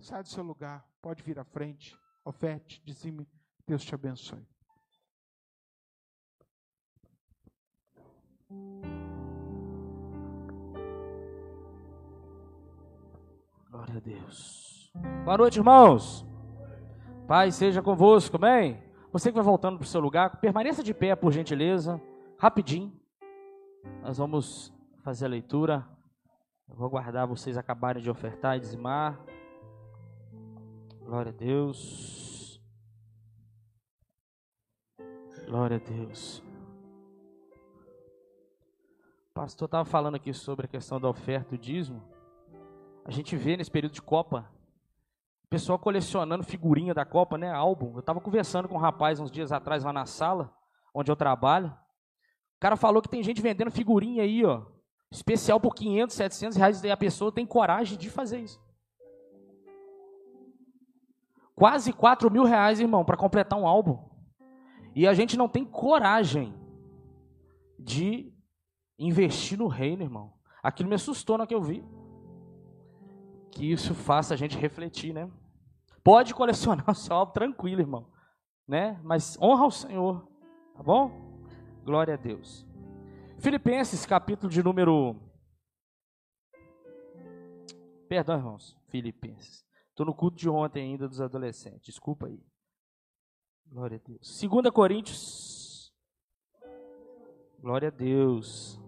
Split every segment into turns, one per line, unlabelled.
Sai do seu lugar, pode vir à frente, oferte, dizime, Deus te abençoe.
Glória a Deus. Boa noite, irmãos. Pai seja convosco, amém? Você que vai voltando para o seu lugar, permaneça de pé, por gentileza, rapidinho. Nós vamos fazer a leitura. Eu vou aguardar vocês acabarem de ofertar e dizimar. Glória a Deus. Glória a Deus. O pastor estava falando aqui sobre a questão da oferta e o dízimo. A gente vê nesse período de Copa, o pessoal colecionando figurinha da Copa, né? Álbum. Eu estava conversando com um rapaz uns dias atrás lá na sala, onde eu trabalho. O cara falou que tem gente vendendo figurinha aí, ó. Especial por 500, 700 reais. E a pessoa tem coragem de fazer isso. Quase 4 mil reais, irmão, para completar um álbum. E a gente não tem coragem de investir no reino, irmão. Aquilo me assustou na que eu vi que isso faça a gente refletir, né? Pode colecionar o seu álbum tranquilo, irmão, né? Mas honra ao Senhor, tá bom? Glória a Deus. Filipenses, capítulo de número. Perdão, irmãos. Filipenses. Estou no culto de ontem ainda dos adolescentes. Desculpa aí. Glória a Deus. 2 Coríntios. Glória a Deus.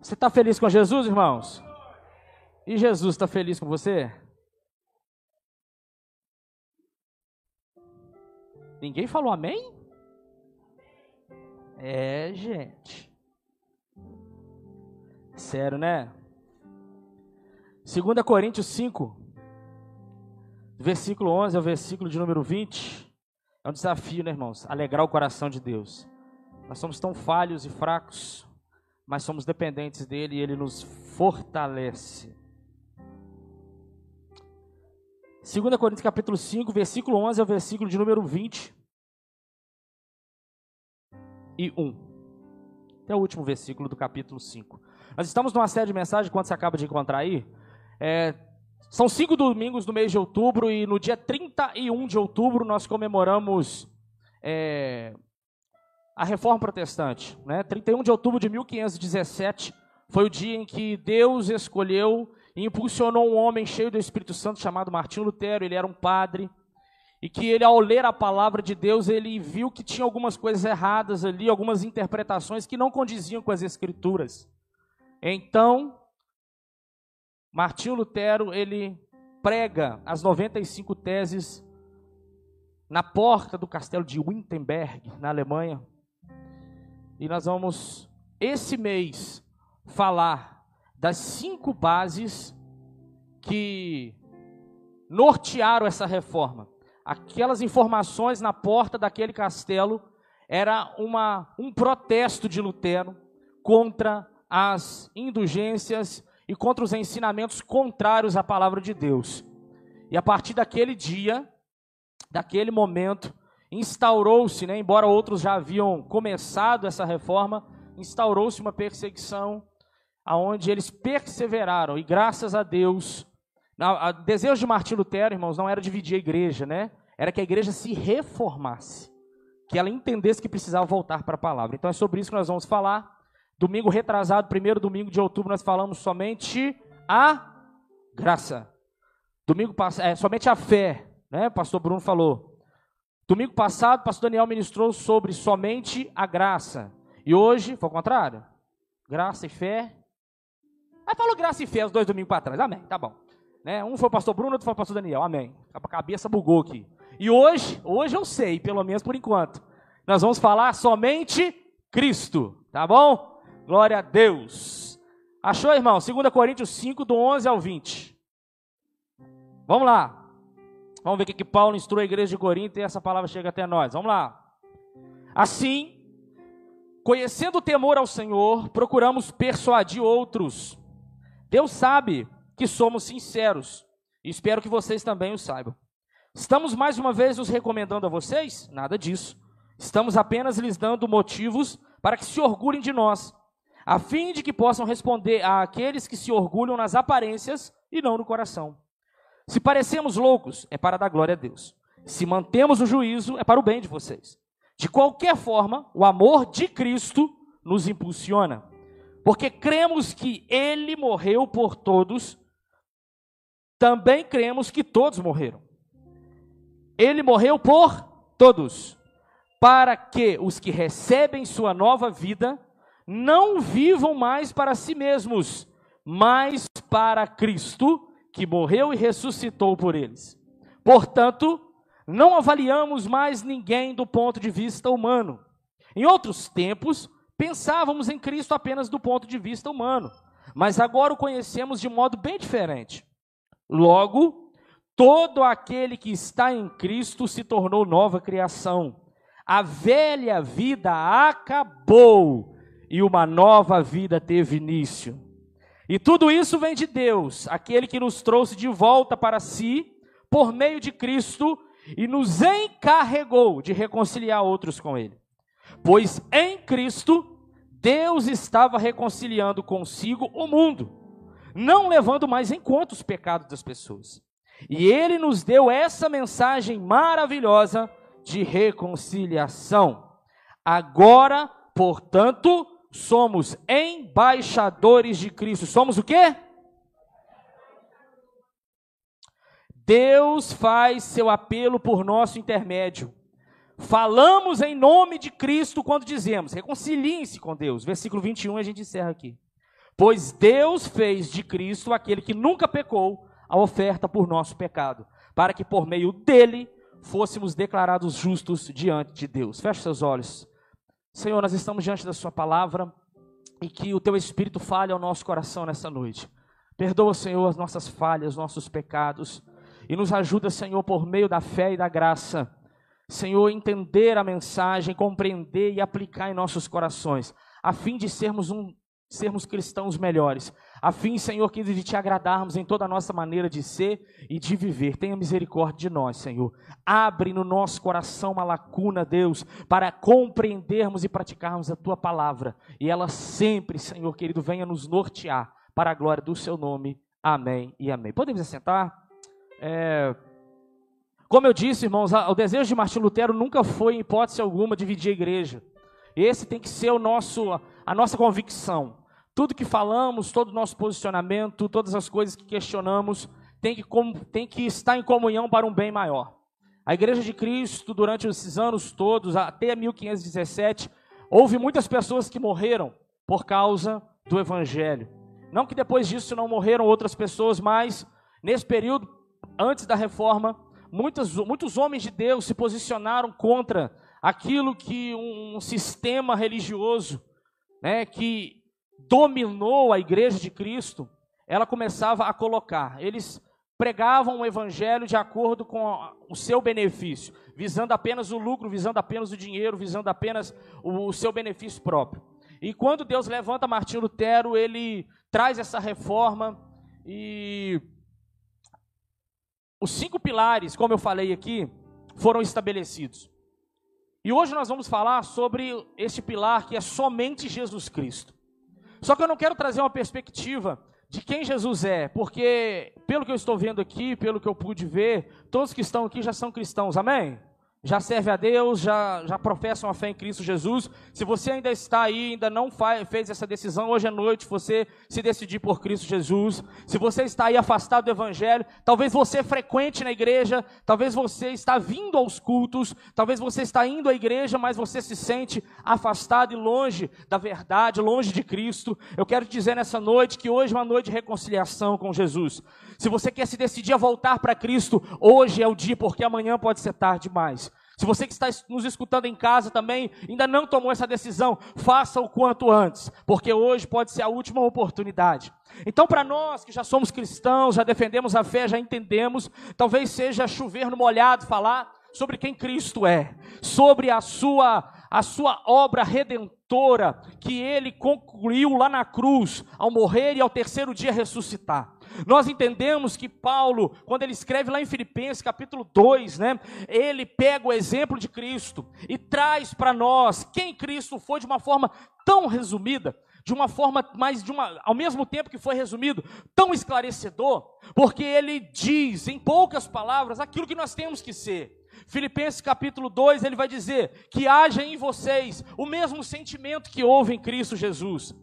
Você está feliz com Jesus, irmãos? E Jesus está feliz com você? Ninguém falou amém? É, gente. Sério, né? 2 Coríntios 5, versículo 11 ao versículo de número 20. É um desafio, né, irmãos? Alegrar o coração de Deus. Nós somos tão falhos e fracos mas somos dependentes dele e ele nos fortalece. 2 Coríntios capítulo 5, versículo 11 ao versículo de número 20 e 1. Até o último versículo do capítulo 5. Nós estamos numa série de mensagens, quando você acaba de encontrar aí. É, são cinco domingos do mês de outubro e no dia 31 de outubro nós comemoramos é, a reforma protestante. Né? 31 de outubro de 1517 foi o dia em que Deus escolheu e impulsionou um homem cheio do Espírito Santo chamado Martinho Lutero. Ele era um padre e que ele, ao ler a palavra de Deus, ele viu que tinha algumas coisas erradas ali, algumas interpretações que não condiziam com as Escrituras. Então, Martinho Lutero ele prega as 95 teses na porta do castelo de Wittenberg, na Alemanha, e nós vamos, esse mês, falar das cinco bases que nortearam essa reforma. Aquelas informações na porta daquele castelo era uma, um protesto de Lutero contra as indulgências e contra os ensinamentos contrários à palavra de Deus. E a partir daquele dia, daquele momento, instaurou-se, né, embora outros já haviam começado essa reforma, instaurou-se uma perseguição aonde eles perseveraram e graças a Deus, o desejo de Martim Lutero, irmãos, não era dividir a igreja, né? Era que a igreja se reformasse, que ela entendesse que precisava voltar para a palavra. Então é sobre isso que nós vamos falar. Domingo retrasado, primeiro domingo de outubro, nós falamos somente a graça. Domingo passado, é, somente a fé, né? O pastor Bruno falou. Domingo passado, o pastor Daniel ministrou sobre somente a graça. E hoje, foi o contrário? Graça e fé. Aí falou graça e fé os dois domingos para trás. Amém, tá bom. Né? Um foi o pastor Bruno, outro foi o pastor Daniel. Amém. A cabeça bugou aqui. E hoje, hoje eu sei, pelo menos por enquanto. Nós vamos falar somente Cristo, tá bom? Glória a Deus. Achou, irmão? 2 Coríntios 5, do 11 ao 20. Vamos lá. Vamos ver o que, Paulo instrui a igreja de Corinto e essa palavra chega até nós. Vamos lá. Assim, conhecendo o temor ao Senhor, procuramos persuadir outros. Deus sabe que somos sinceros e espero que vocês também o saibam. Estamos mais uma vez nos recomendando a vocês? Nada disso. Estamos apenas lhes dando motivos para que se orgulhem de nós a fim de que possam responder àqueles que se orgulham nas aparências e não no coração. Se parecemos loucos, é para dar glória a Deus. Se mantemos o juízo, é para o bem de vocês. De qualquer forma, o amor de Cristo nos impulsiona, porque cremos que Ele morreu por todos, também cremos que todos morreram. Ele morreu por todos, para que os que recebem sua nova vida não vivam mais para si mesmos, mas para Cristo, que morreu e ressuscitou por eles. Portanto, não avaliamos mais ninguém do ponto de vista humano. Em outros tempos, pensávamos em Cristo apenas do ponto de vista humano, mas agora o conhecemos de modo bem diferente. Logo, todo aquele que está em Cristo se tornou nova criação. A velha vida acabou e uma nova vida teve início. E tudo isso vem de Deus, aquele que nos trouxe de volta para si por meio de Cristo e nos encarregou de reconciliar outros com Ele. Pois em Cristo, Deus estava reconciliando consigo o mundo, não levando mais em conta os pecados das pessoas. E Ele nos deu essa mensagem maravilhosa de reconciliação. Agora, portanto, somos embaixadores de Cristo. Somos o quê? Deus faz seu apelo por nosso intermédio. Falamos em nome de Cristo quando dizemos: reconciliem-se com Deus. Versículo 21, a gente encerra aqui. Pois Deus fez de Cristo aquele que nunca pecou a oferta por nosso pecado, para que por meio dele fôssemos declarados justos diante de Deus. Feche seus olhos. Senhor, nós estamos diante da Sua palavra e que o Teu Espírito fale ao nosso coração nessa noite. Perdoa, Senhor, as nossas falhas, nossos pecados e nos ajuda, Senhor, por meio da fé e da graça. Senhor, entender a mensagem, compreender e aplicar em nossos corações, a fim de sermos um sermos cristãos melhores, a fim, Senhor, que de te agradarmos em toda a nossa maneira de ser e de viver. Tenha misericórdia de nós, Senhor. Abre no nosso coração uma lacuna, Deus, para compreendermos e praticarmos a tua palavra. E ela sempre, Senhor querido, venha nos nortear para a glória do seu nome. Amém e amém. Podemos assentar? É... Como eu disse, irmãos, o desejo de Martim Lutero nunca foi, em hipótese alguma, dividir a igreja. Esse tem que ser o nosso, a nossa convicção. Tudo que falamos, todo o nosso posicionamento, todas as coisas que questionamos, tem que, tem que estar em comunhão para um bem maior. A Igreja de Cristo, durante esses anos todos, até 1517, houve muitas pessoas que morreram por causa do Evangelho. Não que depois disso não morreram outras pessoas, mas nesse período, antes da reforma, muitos, muitos homens de Deus se posicionaram contra aquilo que um sistema religioso, né, que dominou a igreja de Cristo, ela começava a colocar. Eles pregavam o evangelho de acordo com o seu benefício, visando apenas o lucro, visando apenas o dinheiro, visando apenas o, seu benefício próprio. E quando Deus levanta Martinho Lutero, ele traz essa reforma e os cinco pilares, como eu falei aqui, foram estabelecidos. E hoje nós vamos falar sobre este pilar que é somente Jesus Cristo. Só que eu não quero trazer uma perspectiva de quem Jesus é, porque pelo que eu estou vendo aqui, pelo que eu pude ver, todos que estão aqui já são cristãos, amém? Já serve a Deus, já, já professam a fé em Cristo Jesus. Se você ainda está aí, ainda não faz, fez essa decisão, hoje à noite você se decidir por Cristo Jesus. Se você está aí afastado do Evangelho, talvez você frequente na igreja, talvez você está vindo aos cultos, talvez você está indo à igreja, mas você se sente afastado e longe da verdade, longe de Cristo. Eu quero dizer nessa noite que hoje é uma noite de reconciliação com Jesus. Se você quer se decidir a voltar para Cristo, hoje é o dia, porque amanhã pode ser tarde demais. Se você que está nos escutando em casa também ainda não tomou essa decisão, faça o quanto antes, porque hoje pode ser a última oportunidade. Então, para nós que já somos cristãos, já defendemos a fé, já entendemos, talvez seja chover no molhado falar sobre quem Cristo é, sobre a sua a sua obra redentora que ele concluiu lá na cruz, ao morrer e ao terceiro dia ressuscitar. Nós entendemos que Paulo, quando ele escreve lá em Filipenses capítulo 2, né, ele pega o exemplo de Cristo e traz para nós quem Cristo foi de uma forma tão resumida, de uma forma mais de uma, ao mesmo tempo que foi resumido, tão esclarecedor, porque ele diz em poucas palavras aquilo que nós temos que ser. Filipenses capítulo 2, ele vai dizer que haja em vocês o mesmo sentimento que houve em Cristo Jesus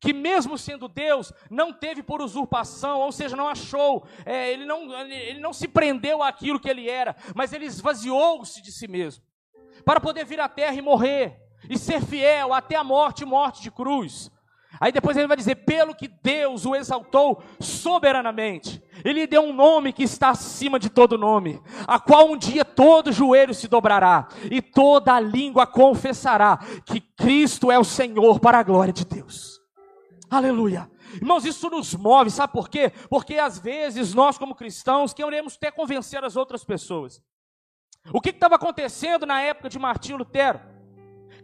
que mesmo sendo Deus, não teve por usurpação, ou seja, não achou, é, ele, não, ele não se prendeu àquilo que ele era, mas ele esvaziou-se de si mesmo, para poder vir à terra e morrer, e ser fiel até a morte morte de cruz. Aí depois ele vai dizer: pelo que Deus o exaltou soberanamente, ele deu um nome que está acima de todo nome, a qual um dia todo joelho se dobrará e toda língua confessará que Cristo é o Senhor para a glória de Deus. Aleluia. Irmãos, isso nos move, sabe por quê? Porque às vezes nós, como cristãos, queremos até convencer as outras pessoas. O que estava acontecendo na época de Martinho Lutero?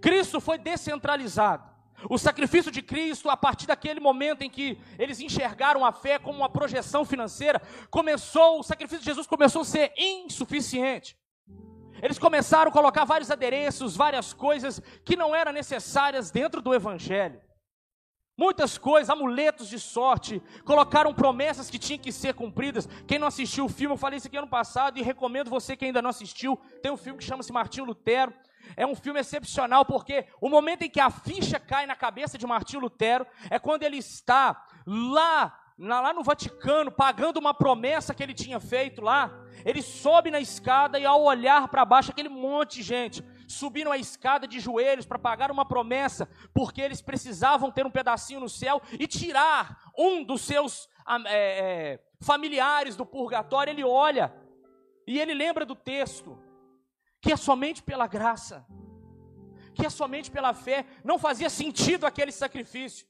Cristo foi descentralizado. O sacrifício de Cristo, a partir daquele momento em que eles enxergaram a fé como uma projeção financeira, começou, o sacrifício de Jesus começou a ser insuficiente. Eles começaram a colocar vários adereços, várias coisas que não eram necessárias dentro do evangelho. Muitas coisas, amuletos de sorte, colocaram promessas que tinham que ser cumpridas. Quem não assistiu o filme, eu falei isso aqui ano passado e recomendo você que ainda não assistiu. Tem um filme que chama-se Martinho Lutero. É um filme excepcional porque o momento em que a ficha cai na cabeça de Martinho Lutero é quando ele está lá, lá no Vaticano, pagando uma promessa que ele tinha feito lá. Ele sobe na escada e ao olhar para baixo, aquele monte de gente subiram a escada de joelhos para pagar uma promessa, porque eles precisavam ter um pedacinho no céu e tirar um dos seus é, é, familiares do purgatório. Ele olha e ele lembra do texto, que é somente pela graça, que é somente pela fé, não fazia sentido aquele sacrifício.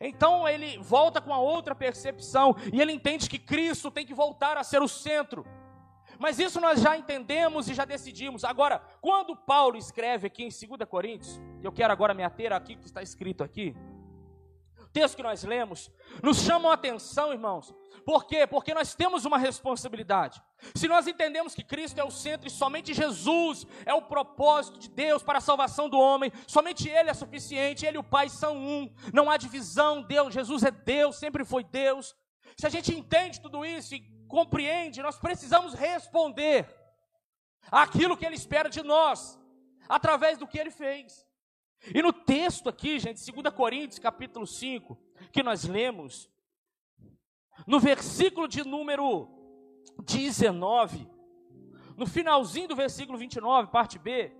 Então ele volta com a outra percepção e ele entende que Cristo tem que voltar a ser o centro mas isso nós já entendemos e já decidimos. Agora, quando Paulo escreve aqui em 2 Coríntios, eu quero agora me ater aqui que está escrito aqui, o texto que nós lemos, nos chama a atenção, irmãos. Por quê? Porque nós temos uma responsabilidade. Se nós entendemos que Cristo é o centro e somente Jesus é o propósito de Deus para a salvação do homem, somente Ele é suficiente, Ele e o Pai são um, não há divisão, Deus, Jesus é Deus, sempre foi Deus. Se a gente entende tudo isso e compreende, nós precisamos responder aquilo que Ele espera de nós, através do que Ele fez. E no texto aqui, gente, 2 Coríntios, capítulo 5, que nós lemos, no versículo de número 19, no finalzinho do versículo 29, parte B,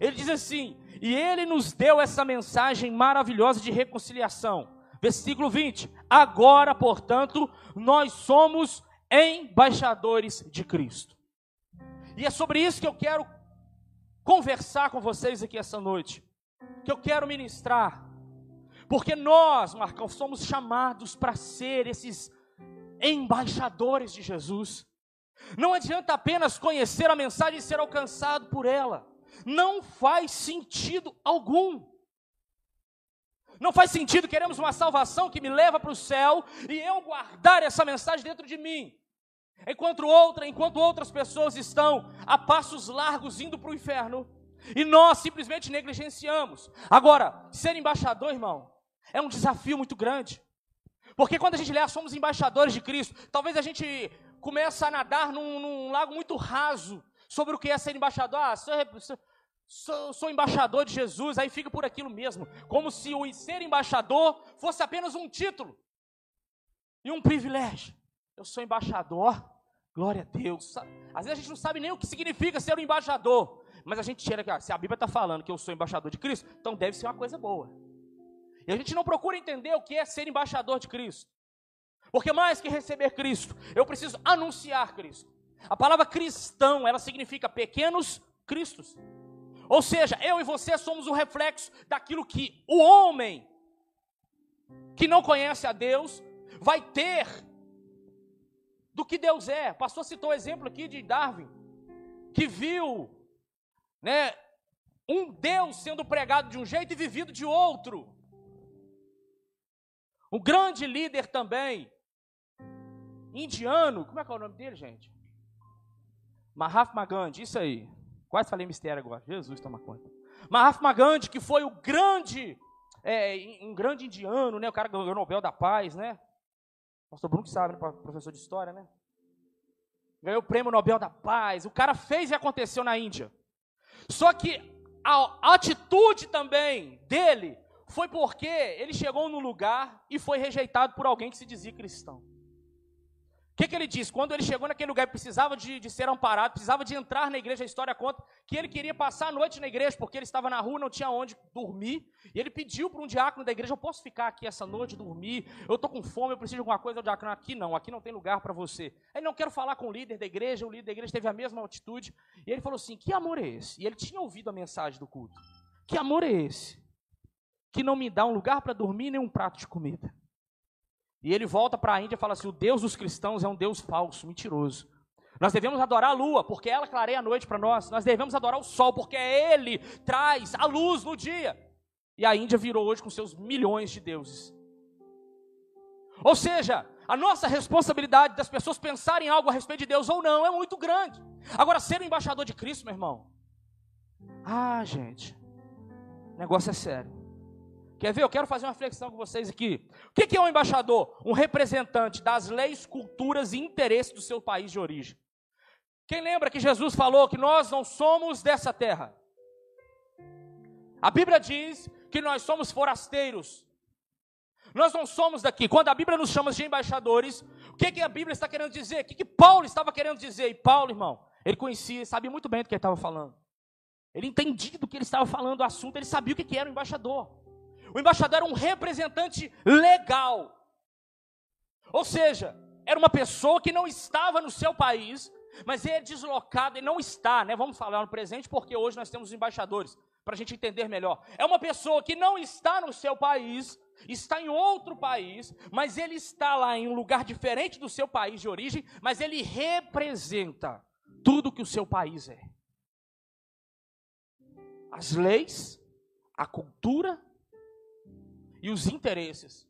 ele diz assim: E ele nos deu essa mensagem maravilhosa de reconciliação. Versículo 20: Agora, portanto, nós somos embaixadores de Cristo. E é sobre isso que eu quero conversar com vocês aqui essa noite, que eu quero ministrar, porque nós, Marcão, somos chamados para ser esses embaixadores de Jesus. Não adianta apenas conhecer a mensagem e ser alcançado por ela, não faz sentido algum. Não faz sentido, queremos uma salvação que me leva para o céu e eu guardar essa mensagem dentro de mim. Enquanto, outra, enquanto outras pessoas estão a passos largos indo para o inferno, e nós simplesmente negligenciamos. Agora, ser embaixador, irmão, é um desafio muito grande. Porque quando a gente lê, ah, somos embaixadores de Cristo, talvez a gente comece a nadar num, num lago muito raso sobre o que é ser embaixador. Ah, sou, sou, sou embaixador de Jesus, aí fica por aquilo mesmo. Como se o ser embaixador fosse apenas um título e um privilégio. Eu sou embaixador Glória a Deus. Às vezes a gente não sabe nem o que significa ser um embaixador. Mas a gente tira que, se a Bíblia está falando que eu sou embaixador de Cristo, então deve ser uma coisa boa. E a gente não procura entender o que é ser embaixador de Cristo. Porque mais que receber Cristo, eu preciso anunciar Cristo. A palavra cristão, ela significa pequenos cristos. Ou seja, eu e você somos o reflexo daquilo que o homem que não conhece a Deus vai ter do que Deus é. O pastor citou o exemplo aqui de Darwin, que viu, né, um Deus sendo pregado de um jeito e vivido de outro. Um grande líder também, indiano, como é que é o nome dele, gente? Mahatma Gandhi, isso aí. Quase falei mistério agora. Jesus toma conta. Mahatma Gandhi, que foi o grande, é, um grande indiano, né? O cara ganhou o Nobel da Paz, né? Pastor Bruno que sabe, né? professor de história, né? Ganhou o prêmio Nobel da Paz. O cara fez e aconteceu na Índia. Só que a atitude também dele foi porque ele chegou no lugar e foi rejeitado por alguém que se dizia cristão. O que, que, ele disse? Quando ele chegou naquele lugar, precisava de, de, ser amparado, precisava de entrar na igreja, a história conta que ele queria passar a noite na igreja, porque ele estava na rua, não tinha onde dormir, e ele pediu para um diácono da igreja, eu posso ficar aqui essa noite, dormir, eu estou com fome, eu preciso de alguma coisa, o diácono, aqui não, aqui não tem lugar para você. Ele não quero falar com o líder da igreja, o líder da igreja teve a mesma atitude, e ele falou assim, que amor é esse? E ele tinha ouvido a mensagem do culto. Que amor é esse? Que não me dá um lugar para dormir nem um prato de comida. E ele volta para a Índia e fala assim: o Deus dos cristãos é um Deus falso, mentiroso. Nós devemos adorar a lua, porque ela clareia a noite para nós. Nós devemos adorar o sol, porque ele traz a luz no dia. E a Índia virou hoje com seus milhões de deuses. Ou seja, a nossa responsabilidade das pessoas pensarem algo a respeito de Deus ou não é muito grande. Agora, ser o embaixador de Cristo, meu irmão. Ah, gente, o negócio é sério. Quer ver? Eu quero fazer uma reflexão com vocês aqui. O que é um embaixador? Um representante das leis, culturas e interesses do seu país de origem. Quem lembra que Jesus falou que nós não somos dessa terra? A Bíblia diz que nós somos forasteiros. Nós não somos daqui. Quando a Bíblia nos chama de embaixadores, o que, que a Bíblia está querendo dizer? O que, que Paulo estava querendo dizer? E Paulo, irmão, ele conhecia, sabia muito bem do que ele estava falando. Ele entendia do que ele estava falando, o assunto, ele sabia o que, era um embaixador. O embaixador era um representante legal. Ou seja, era uma pessoa que não estava no seu país, mas é deslocado e não está, né? Vamos falar no presente, porque hoje nós temos embaixadores, para a gente entender melhor. É uma pessoa que não está no seu país, está em outro país, mas ele está lá em um lugar diferente do seu país de origem, mas ele representa tudo que o seu país é. As leis, a cultura e os interesses.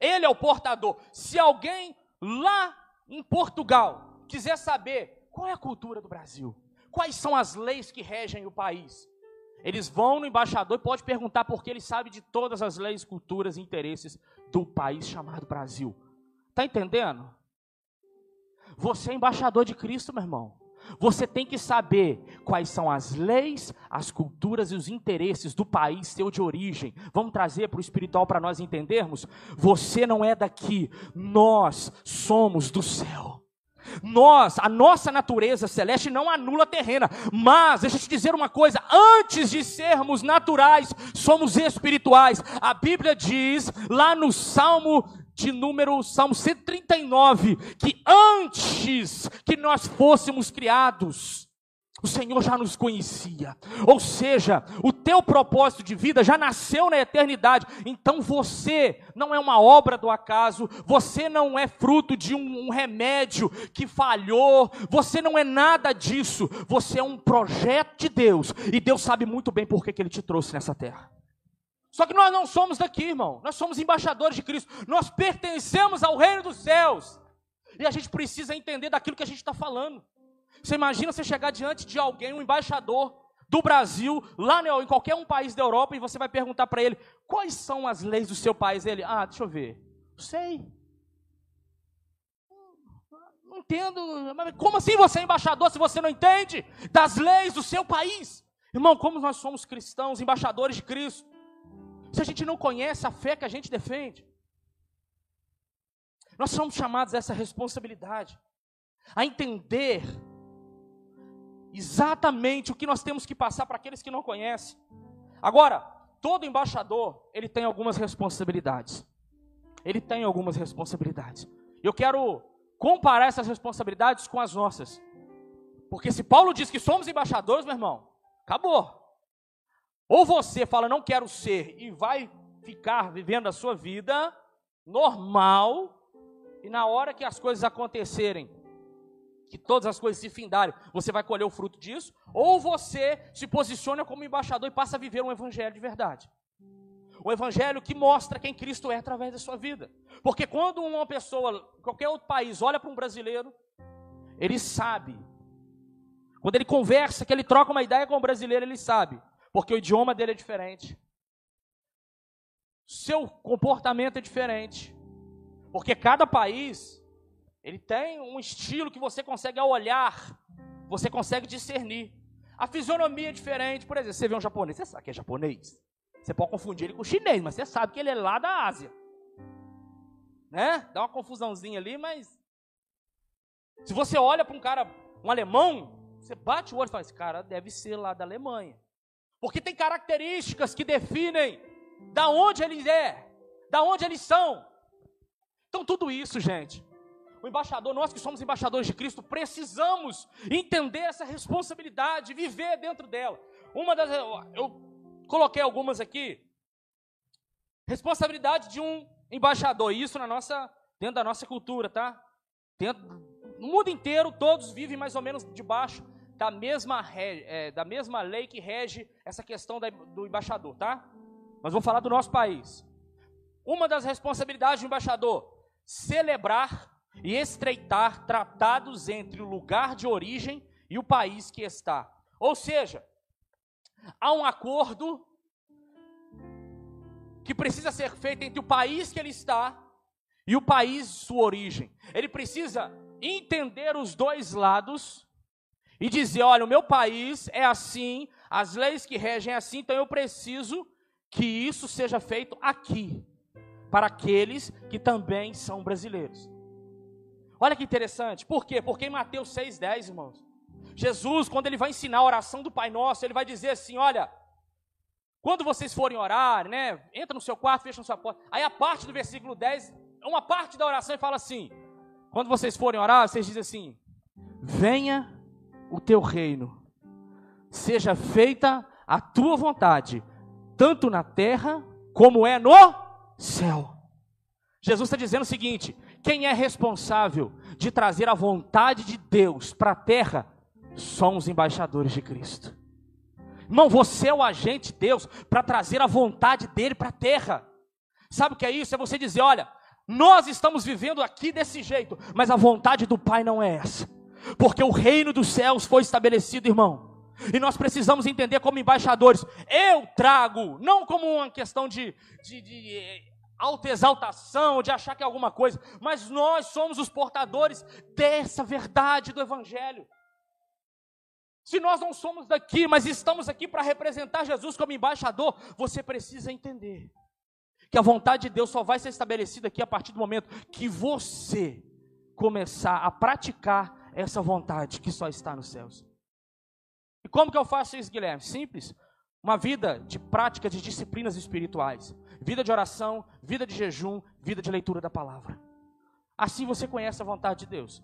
Ele é o portador. Se alguém lá em Portugal quiser saber qual é a cultura do Brasil, quais são as leis que regem o país, eles vão no embaixador e pode perguntar porque ele sabe de todas as leis, culturas e interesses do país chamado Brasil. Tá entendendo? Você é embaixador de Cristo, meu irmão. Você tem que saber quais são as leis, as culturas e os interesses do país seu de origem. Vamos trazer para o espiritual para nós entendermos? Você não é daqui, nós somos do céu. Nós, a nossa natureza celeste não anula a terrena, mas deixa eu te dizer uma coisa: antes de sermos naturais, somos espirituais. A Bíblia diz lá no Salmo de número Salmo 139, que antes que nós fôssemos criados, o Senhor já nos conhecia. Ou seja, o teu propósito de vida já nasceu na eternidade. Então você não é uma obra do acaso, você não é fruto de um, um remédio que falhou, você não é nada disso. Você é um projeto de Deus. E Deus sabe muito bem por que, que Ele te trouxe nessa terra. Só que nós não somos daqui, irmão. Nós somos embaixadores de Cristo. Nós pertencemos ao reino dos céus. E a gente precisa entender daquilo que a gente está falando. Você imagina você chegar diante de alguém, um embaixador do Brasil, lá em qualquer um país da Europa, e você vai perguntar para ele: quais são as leis do seu país? Ele, ah, deixa eu ver. Sei. Não entendo. Como assim você é embaixador se você não entende das leis do seu país? Irmão, como nós somos cristãos, embaixadores de Cristo se a gente não conhece a fé que a gente defende. Nós somos chamados a essa responsabilidade, a entender exatamente o que nós temos que passar para aqueles que não conhecem. Agora, todo embaixador, ele tem algumas responsabilidades. Ele tem algumas responsabilidades. Eu quero comparar essas responsabilidades com as nossas. Porque se Paulo diz que somos embaixadores, meu irmão, acabou. Ou você fala, não quero ser, e vai ficar vivendo a sua vida normal, e na hora que as coisas acontecerem, que todas as coisas se findarem, você vai colher o fruto disso, ou você se posiciona como embaixador e passa a viver um evangelho de verdade. O evangelho que mostra quem Cristo é através da sua vida. Porque quando uma pessoa, qualquer outro país, olha para um brasileiro, ele sabe. Quando ele conversa, que ele troca uma ideia com o brasileiro, ele sabe. Porque o idioma dele é diferente. Seu comportamento é diferente. Porque cada país, ele tem um estilo que você consegue ao olhar, você consegue discernir. A fisionomia é diferente. Por exemplo, você vê um japonês, você sabe que é japonês? Você pode confundir ele com chinês, mas você sabe que ele é lá da Ásia. Né? Dá uma confusãozinha ali, mas. Se você olha para um cara, um alemão, você bate o olho e fala: esse cara deve ser lá da Alemanha. Porque tem características que definem da onde ele é, da onde eles são. Então, tudo isso, gente, o embaixador, nós que somos embaixadores de Cristo, precisamos entender essa responsabilidade, viver dentro dela. Uma das. Eu Coloquei algumas aqui. Responsabilidade de um embaixador. Isso na nossa, dentro da nossa cultura, tá? Dentro, no mundo inteiro, todos vivem mais ou menos debaixo da mesma, é, da mesma lei que rege essa questão da, do embaixador, tá? Mas vou falar do nosso país. Uma das responsabilidades do embaixador: celebrar e estreitar tratados entre o lugar de origem e o país que está. Ou seja, há um acordo que precisa ser feito entre o país que ele está e o país de sua origem. Ele precisa entender os dois lados e dizer: olha, o meu país é assim, as leis que regem é assim, então eu preciso que isso seja feito aqui, para aqueles que também são brasileiros. Olha que interessante, por quê? Porque em Mateus 6,10, irmãos, Jesus, quando ele vai ensinar a oração do Pai Nosso, ele vai dizer assim: olha, quando vocês forem orar, né, entra no seu quarto, fecha a sua porta. Aí a parte do versículo 10, uma parte da oração e fala assim: quando vocês forem orar, vocês dizem assim: venha o teu reino, seja feita a tua vontade, tanto na terra como é no céu. Jesus está dizendo o seguinte: quem é responsável de trazer a vontade de Deus para a terra somos embaixadores de Cristo. Irmão, você é o agente de Deus para trazer a vontade dele para a terra. Sabe o que é isso? É você dizer: olha, nós estamos vivendo aqui desse jeito, mas a vontade do Pai não é essa, porque o reino dos céus foi estabelecido, irmão. E nós precisamos entender como embaixadores. Eu trago, não como uma questão de, de, de eh, autoexaltação, de achar que é alguma coisa, mas nós somos os portadores dessa verdade do Evangelho. Se nós não somos daqui, mas estamos aqui para representar Jesus como embaixador, você precisa entender que a vontade de Deus só vai ser estabelecida aqui a partir do momento que você começar a praticar essa vontade que só está nos céus. E como que eu faço isso, Guilherme? Simples. Uma vida de prática de disciplinas espirituais, vida de oração, vida de jejum, vida de leitura da palavra. Assim você conhece a vontade de Deus.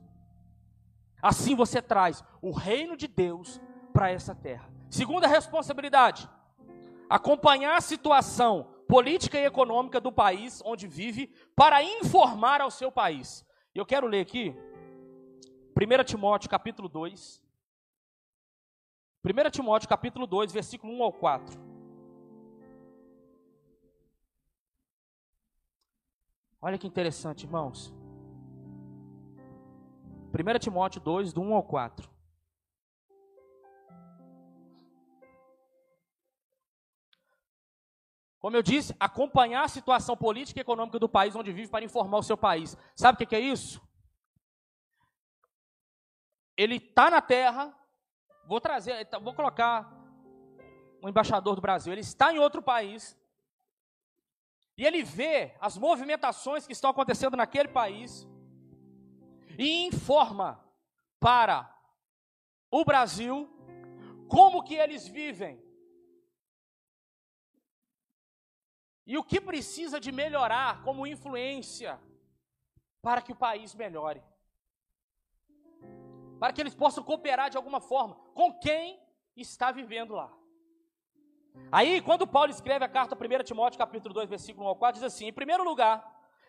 Assim você traz o reino de Deus para essa terra. Segunda responsabilidade: acompanhar a situação política e econômica do país onde vive para informar ao seu país. Eu quero ler aqui 1 Timóteo capítulo 2. 1 Timóteo capítulo 2, versículo 1 ao 4. Olha que interessante, irmãos. 1 Timóteo 2, do 1 ao 4. Como eu disse, acompanhar a situação política e econômica do país onde vive para informar o seu país. Sabe o que é isso? Ele está na terra, vou trazer, tá, vou colocar um embaixador do Brasil, ele está em outro país, e ele vê as movimentações que estão acontecendo naquele país, e informa para o Brasil como que eles vivem. E o que precisa de melhorar como influência para que o país melhore. Para que eles possam cooperar de alguma forma com quem está vivendo lá. Aí, quando Paulo escreve a carta 1 Timóteo, capítulo 2, versículo 1 ao 4, diz assim: Em primeiro lugar,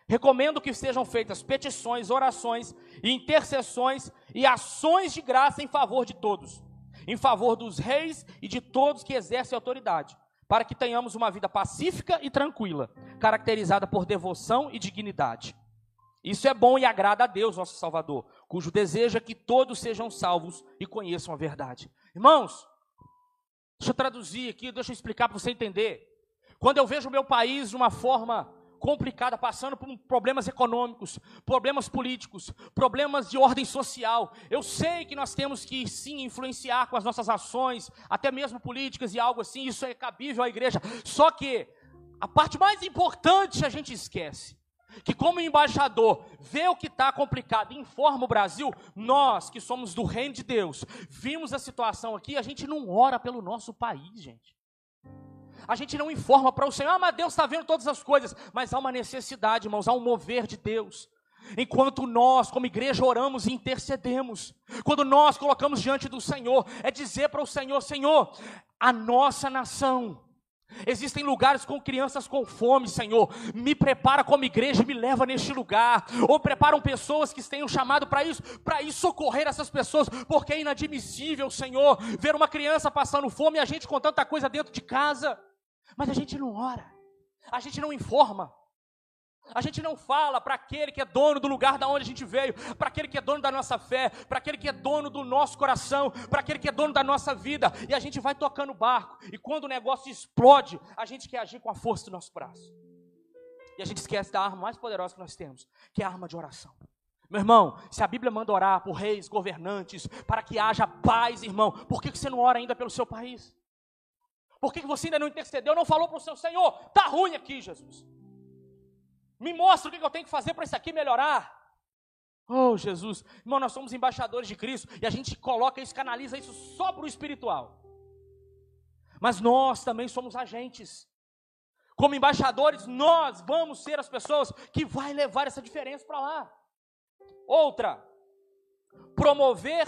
recomendo que sejam feitas petições, orações, intercessões e ações de graça em favor de todos, em favor dos reis e de todos que exercem autoridade, para que tenhamos uma vida pacífica e tranquila, caracterizada por devoção e dignidade. Isso é bom e agrada a Deus, nosso Salvador, cujo desejo é que todos sejam salvos e conheçam a verdade. Irmãos, deixa eu traduzir aqui, deixa eu explicar para você entender. Quando eu vejo o meu país de uma forma complicada, passando por problemas econômicos, problemas políticos, problemas de ordem social. Eu sei que nós temos que sim influenciar com as nossas ações, até mesmo políticas e algo assim, isso é cabível à igreja. Só que a parte mais importante a gente esquece que como embaixador vê o que está complicado e informa o Brasil, nós que somos do reino de Deus, vimos a situação aqui, a gente não ora pelo nosso país, gente. A gente não informa para o Senhor, ah, mas Deus está vendo todas as coisas, mas há uma necessidade, irmãos, há um mover de Deus. Enquanto nós, como igreja, oramos e intercedemos, quando nós colocamos diante do Senhor, é dizer para o Senhor: Senhor, a nossa nação, Existem lugares com crianças com fome, Senhor. Me prepara como igreja e me leva neste lugar. Ou preparam pessoas que tenham chamado para isso, para ir socorrer essas pessoas, porque é inadmissível, Senhor, ver uma criança passando fome e a gente com tanta coisa dentro de casa. Mas a gente não ora, a gente não informa, a gente não fala para aquele que é dono do lugar da onde a gente veio, para aquele que é dono da nossa fé, para aquele que é dono do nosso coração, para aquele que é dono da nossa vida, e a gente vai tocando o barco, e quando o negócio explode, a gente quer agir com a força do nosso braço. E a gente esquece da arma mais poderosa que nós temos, que é a arma de oração. Meu irmão, se a Bíblia manda orar por reis, governantes, para que haja paz, irmão, por que você não ora ainda pelo seu país? Por que você ainda não intercedeu, não falou para o seu Senhor, tá ruim aqui, Jesus? Me mostra o que eu tenho que fazer para isso aqui melhorar. Oh, Jesus. Irmão, nós somos embaixadores de Cristo e a gente coloca isso, canaliza isso só para o espiritual. Mas nós também somos agentes. Como embaixadores, nós vamos ser as pessoas que vai levar essa diferença para lá. Outra, promover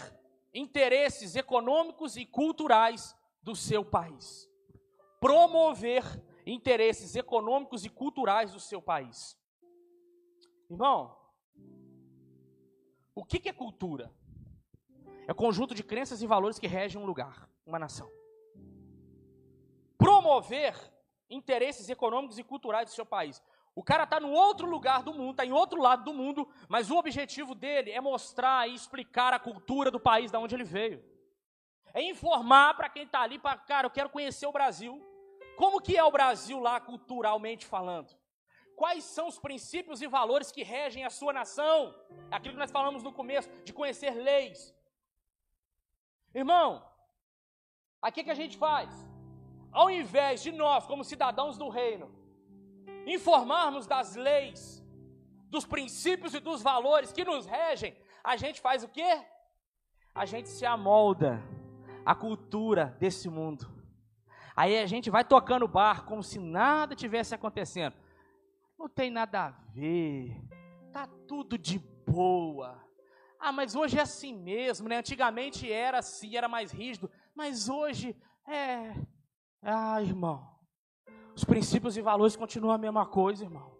interesses econômicos e culturais do seu país. Promover interesses econômicos e culturais do seu país. Irmão, o que é cultura? É o conjunto de crenças e valores que regem um lugar, uma nação. Promover interesses econômicos e culturais do seu país. O cara está no outro lugar do mundo, está em outro lado do mundo, mas o objetivo dele é mostrar e explicar a cultura do país da onde ele veio. É informar para quem está ali, para, cara, eu quero conhecer o Brasil. Como que é o Brasil lá culturalmente falando? Quais são os princípios e valores que regem a sua nação? É aquilo que nós falamos no começo, de conhecer leis. Irmão, aqui que a gente faz? Ao invés de nós, como cidadãos do reino, informarmos das leis, dos princípios e dos valores que nos regem, a gente faz o quê? A gente se amolda à cultura desse mundo. Aí a gente vai tocando o bar como se nada tivesse acontecendo. Não tem nada a ver. Tá tudo de boa. Ah, mas hoje é assim mesmo, né? Antigamente era assim, era mais rígido, mas hoje é. Ah, irmão. Os princípios e valores continuam a mesma coisa, irmão.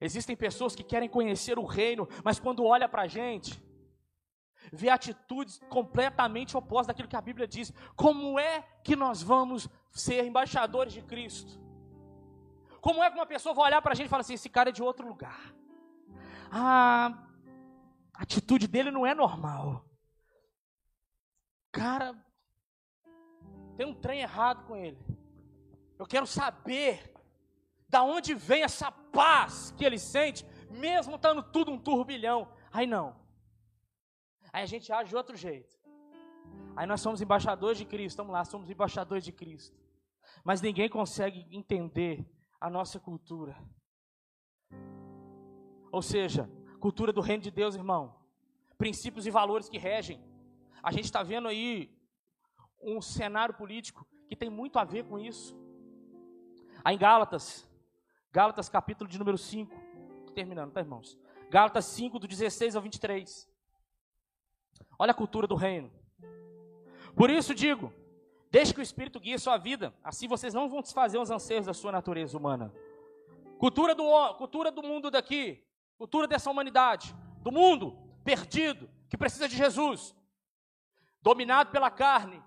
Existem pessoas que querem conhecer o reino, mas quando olha para a gente, vê atitudes completamente opostas daquilo que a Bíblia diz. Como é que nós vamos ser embaixadores de Cristo? Como é que uma pessoa vai olhar para a gente e falar assim: esse cara é de outro lugar? A atitude dele não é normal. Cara, tem um trem errado com ele. Eu quero saber da onde vem essa paz que ele sente, mesmo estando tudo um turbilhão. Aí não. Aí a gente age de outro jeito. Aí nós somos embaixadores de Cristo, estamos lá, somos embaixadores de Cristo. Mas ninguém consegue entender a nossa cultura. Ou seja, cultura do reino de Deus, irmão. Princípios e valores que regem. A gente está vendo aí um cenário político que tem muito a ver com isso. Aí em Gálatas, Gálatas capítulo de número 5, terminando, tá irmãos? Gálatas 5, do 16 ao 23. Olha a cultura do reino. Por isso digo: deixe que o Espírito guie a sua vida, assim vocês não vão desfazer os anseios da sua natureza humana. Cultura do, cultura do mundo daqui, cultura dessa humanidade, do mundo perdido, que precisa de Jesus, dominado pela carne,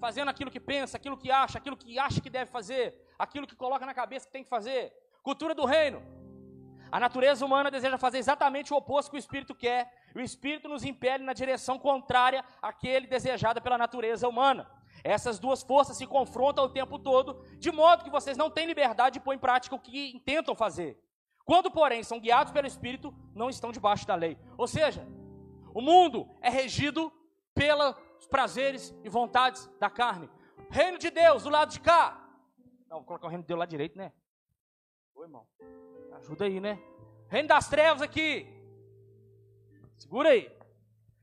fazendo aquilo que pensa, aquilo que acha, aquilo que acha que deve fazer, aquilo que coloca na cabeça que tem que fazer. Cultura do reino. A natureza humana deseja fazer exatamente o oposto que o espírito quer. O espírito nos impele na direção contrária àquele desejada pela natureza humana. Essas duas forças se confrontam o tempo todo, de modo que vocês não têm liberdade de pôr em prática o que intentam fazer. Quando, porém, são guiados pelo Espírito, não estão debaixo da lei. Ou seja, o mundo é regido pelos prazeres e vontades da carne. Reino de Deus, do lado de cá. Não, vou colocar o reino de Deus lá direito, né? Oi, irmão. Ajuda aí, né? Reino das trevas aqui. Segura aí.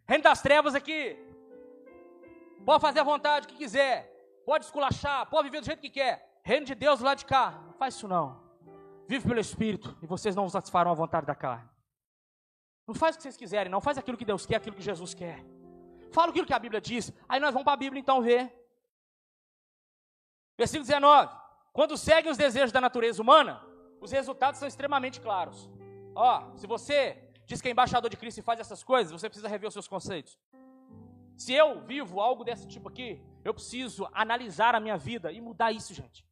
Reino das trevas aqui. Pode fazer a vontade que quiser. Pode esculachar. Pode viver do jeito que quer. Reino de Deus lado de cá. Não faz isso não. Vive pelo Espírito e vocês não satisfarão a vontade da carne. Não faz o que vocês quiserem, não. Faz aquilo que Deus quer, aquilo que Jesus quer. Fala aquilo que a Bíblia diz. Aí nós vamos para a Bíblia então ver. Versículo 19. Quando seguem os desejos da natureza humana, os resultados são extremamente claros. Ó, se você diz que é embaixador de Cristo e faz essas coisas, você precisa rever os seus conceitos. Se eu vivo algo desse tipo aqui, eu preciso analisar a minha vida e mudar isso, gente.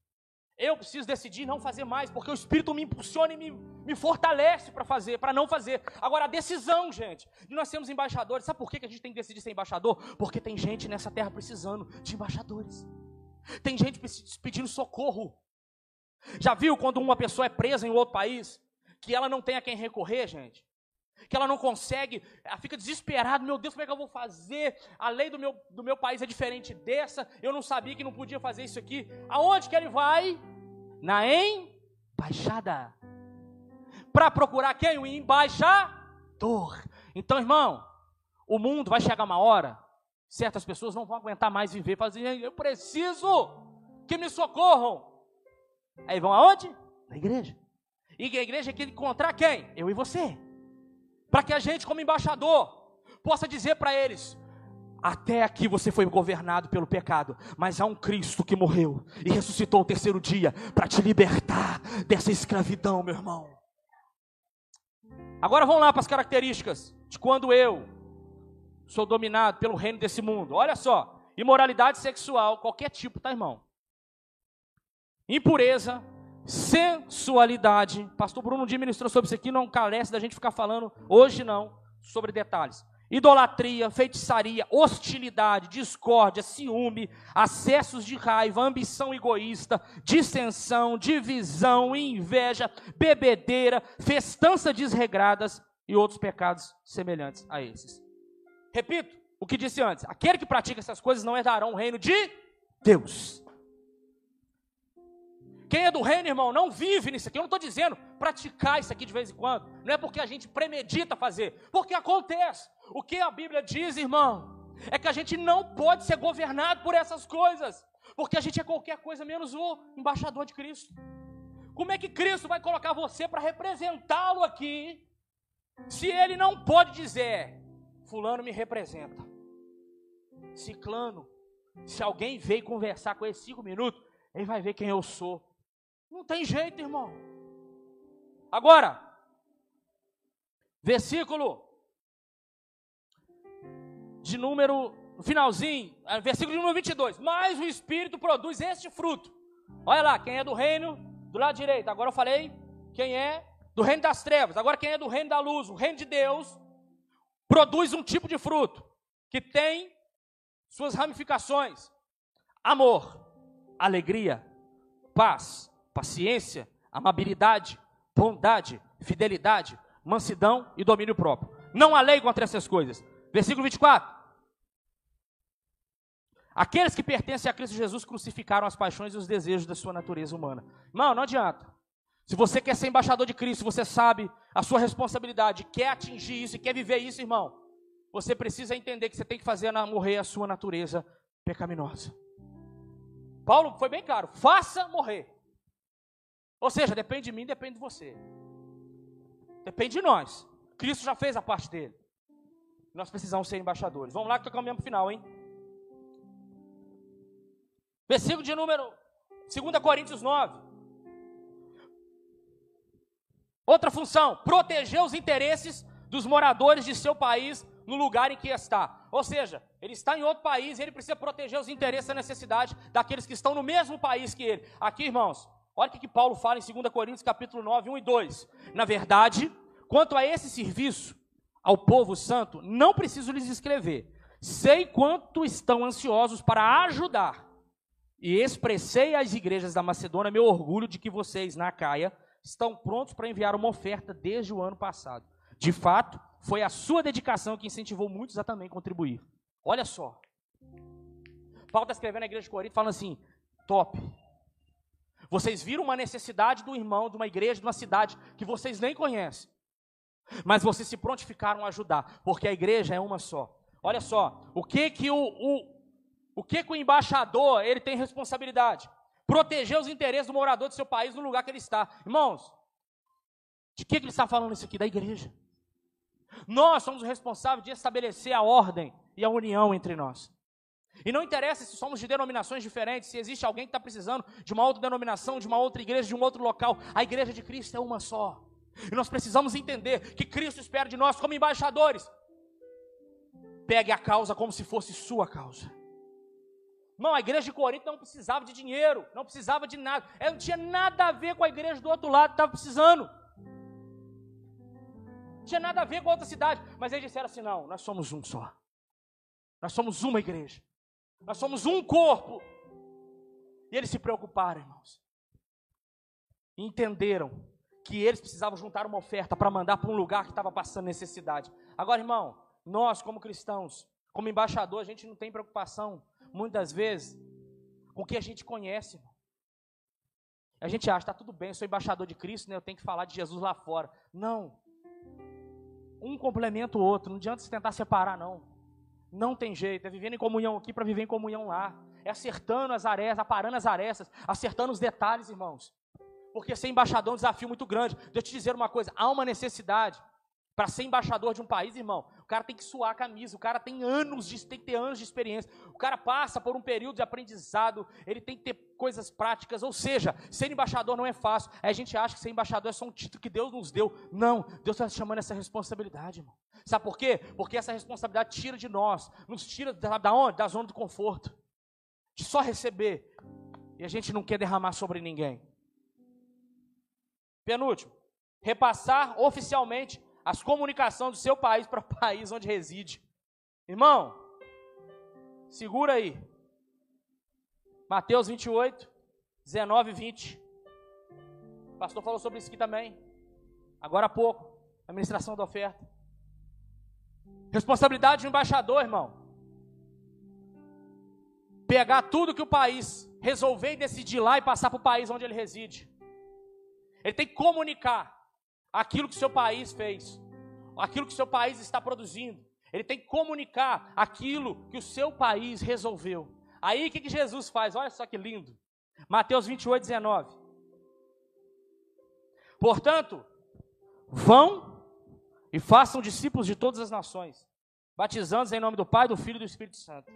Eu preciso decidir não fazer mais, porque o Espírito me impulsiona e me, me fortalece para fazer, para não fazer. Agora, a decisão, gente, de nós sermos embaixadores, sabe por que a gente tem que decidir ser embaixador? Porque tem gente nessa terra precisando de embaixadores. Tem gente pedindo socorro. Já viu quando uma pessoa é presa em outro país, que ela não tem a quem recorrer, gente? Que ela não consegue, ela fica desesperada, meu Deus, como é que eu vou fazer? A lei do meu, do meu país é diferente dessa, eu não sabia que não podia fazer isso aqui. Aonde que ele vai? Na embaixada. Para procurar quem? O embaixador. Então, irmão, o mundo vai chegar uma hora, certas pessoas não vão aguentar mais viver, fazer, eu preciso que me socorram. Aí vão aonde? Na igreja. E a igreja quer encontrar quem? Eu e você. Para que a gente, como embaixador, possa dizer para eles: até aqui você foi governado pelo pecado, mas há um Cristo que morreu e ressuscitou o terceiro dia para te libertar dessa escravidão, meu irmão. Agora vamos lá para as características de quando eu sou dominado pelo reino desse mundo. Olha só: imoralidade sexual, qualquer tipo, tá, irmão? impureza, sensualidade. Pastor Bruno Di ministrou sobre isso aqui, não carece da gente ficar falando hoje não sobre detalhes. Idolatria, feitiçaria, hostilidade, discórdia, ciúme, acessos de raiva, ambição egoísta, dissensão, divisão, inveja, bebedeira, festança desregradas e outros pecados semelhantes a esses. Repito o que disse antes: aquele que pratica essas coisas não herdarão o reino de Deus. Quem é do reino, irmão, não vive nisso aqui. Eu não estou dizendo praticar isso aqui de vez em quando. Não é porque a gente premedita fazer, porque acontece. O que a Bíblia diz, irmão, é que a gente não pode ser governado por essas coisas, porque a gente é qualquer coisa menos o embaixador de Cristo. Como é que Cristo vai colocar você para representá-lo aqui, se ele não pode dizer, Fulano me representa, Ciclano, se alguém veio conversar com ele cinco minutos, ele vai ver quem eu sou. Não tem jeito, irmão. Agora, versículo de número, finalzinho, é, versículo de número 22. Mas o Espírito produz este fruto. Olha lá, quem é do reino, do lado direito. Agora eu falei quem é do reino das trevas. Agora quem é do reino da luz, o reino de Deus, produz um tipo de fruto que tem suas ramificações: amor, alegria, paz, paciência, amabilidade, bondade, fidelidade, mansidão e domínio próprio. Não há lei contra essas coisas. Versículo 24. Aqueles que pertencem a Cristo Jesus crucificaram as paixões e os desejos da sua natureza humana. Irmão, não adianta. Se você quer ser embaixador de Cristo, você sabe a sua responsabilidade, quer atingir isso e quer viver isso, irmão, você precisa entender que você tem que fazer morrer a sua natureza pecaminosa. Paulo foi bem claro: faça morrer. Ou seja, depende de mim, depende de você. Depende de nós. Cristo já fez a parte dele. Nós precisamos ser embaixadores. Vamos lá que estou caminhando para o final, hein? Versículo de número 2 Coríntios 9. Outra função, proteger os interesses dos moradores de seu país no lugar em que está. Ou seja, ele está em outro país, ele precisa proteger os interesses e a necessidade daqueles que estão no mesmo país que ele. Aqui, irmãos, olha o que Paulo fala em 2 Coríntios capítulo 9, 1 e 2. Na verdade, quanto a esse serviço ao povo santo, não preciso lhes escrever. Sei quanto estão ansiosos para ajudar. E expressei às igrejas da Macedônia meu orgulho de que vocês, na Caia, estão prontos para enviar uma oferta desde o ano passado. De fato, foi a sua dedicação que incentivou muitos a também contribuir. Olha só. Paulo está escrevendo na igreja de Corinto falando assim: top. Vocês viram uma necessidade do irmão, de uma igreja, de uma cidade que vocês nem conhecem. Mas vocês se prontificaram a ajudar, porque a igreja é uma só. Olha só, o que que o, o, o que que o embaixador ele tem responsabilidade? proteger os interesses do morador do seu país no lugar que ele está. Irmãos, de que, que ele está falando isso aqui? Da igreja. Nós somos os responsáveis de estabelecer a ordem e a união entre nós. E não interessa se somos de denominações diferentes, se existe alguém que está precisando de uma outra denominação, de uma outra igreja, de um outro local. A igreja de Cristo é uma só. E nós precisamos entender que Cristo espera de nós, como embaixadores, pegue a causa como se fosse sua causa. Irmão, a igreja de Corinto não precisava de dinheiro, não precisava de nada. Ela não tinha nada a ver com a igreja do outro lado que estava precisando. Não tinha nada a ver com a outra cidade. Mas eles disseram assim: não, nós somos um só. Nós somos uma igreja. Nós somos um corpo. E eles se preocuparam, irmãos. Entenderam que eles precisavam juntar uma oferta para mandar para um lugar que estava passando necessidade. Agora, irmão, nós, como cristãos, como embaixador, a gente não tem preocupação muitas vezes, com o que a gente conhece. Irmão. A gente acha, está tudo bem, eu sou embaixador de Cristo, né, eu tenho que falar de Jesus lá fora. Não. Um complementa o outro, não adianta se tentar separar, não. Não tem jeito, é vivendo em comunhão aqui para viver em comunhão lá. É acertando as arestas, aparando as arestas, acertando os detalhes, irmãos. Porque ser embaixador é um desafio muito grande. Deixa eu te dizer uma coisa: há uma necessidade para ser embaixador de um país, irmão, cara tem que suar a camisa, o cara tem anos de, tem que ter anos de experiência, o cara passa por um período de aprendizado, ele tem que ter coisas práticas, ou seja, ser embaixador não é fácil. Aí a gente acha que ser embaixador é só um título que Deus nos deu. Não, Deus está chamando essa responsabilidade, irmão. Sabe por quê? Porque essa responsabilidade tira de nós, nos tira da, da onde? Da zona do conforto. De só receber. E a gente não quer derramar sobre ninguém. Penúltimo, repassar oficialmente as comunicações do seu país para o país onde reside. Irmão, segura aí. Mateus 28, 19 e 20. O pastor falou sobre isso aqui também. Agora há pouco. Administração da oferta. Responsabilidade do embaixador, irmão. Pegar tudo que o país resolver e decidir lá e passar para o país onde ele reside. Ele tem que comunicar aquilo que seu país fez, aquilo que seu país está produzindo. Ele tem que comunicar aquilo que o seu país resolveu. Aí o que, que Jesus faz? Olha só que lindo. Mateus 28, 19. Portanto, vão e façam discípulos de todas as nações, batizando-os em nome do Pai, do Filho e do Espírito Santo.